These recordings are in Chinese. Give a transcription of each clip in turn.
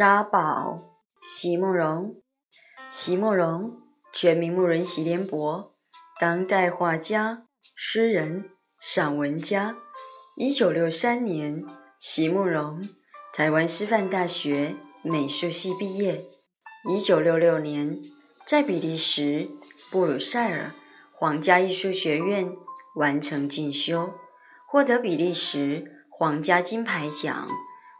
沙宝，席慕容。席慕容，全名慕人席联博，当代画家、诗人、散文家。一九六三年，席慕容台湾师范大学美术系毕业。一九六六年，在比利时布鲁塞尔皇家艺术学院完成进修，获得比利时皇家金牌奖。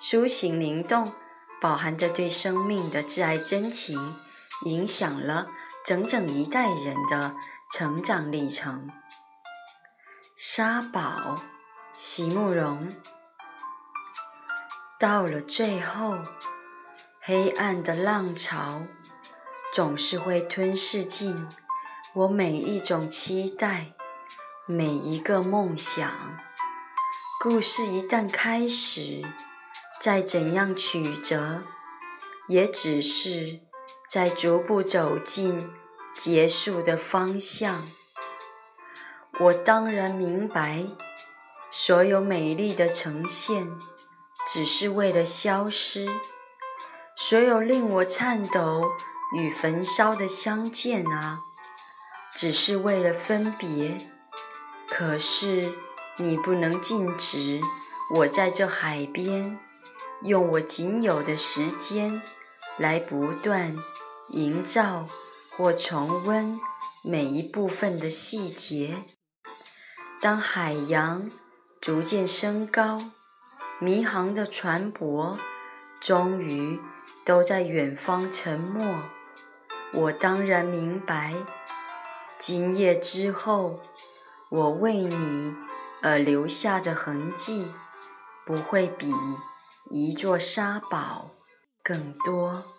抒情灵动，饱含着对生命的挚爱真情，影响了整整一代人的成长历程。沙宝，席慕容。到了最后，黑暗的浪潮总是会吞噬尽我每一种期待，每一个梦想。故事一旦开始。再怎样曲折，也只是在逐步走进结束的方向。我当然明白，所有美丽的呈现，只是为了消失；所有令我颤抖与焚烧的相见啊，只是为了分别。可是你不能禁止我在这海边。用我仅有的时间，来不断营造或重温每一部分的细节。当海洋逐渐升高，迷航的船舶终于都在远方沉没，我当然明白，今夜之后，我为你而留下的痕迹，不会比。一座沙堡，更多。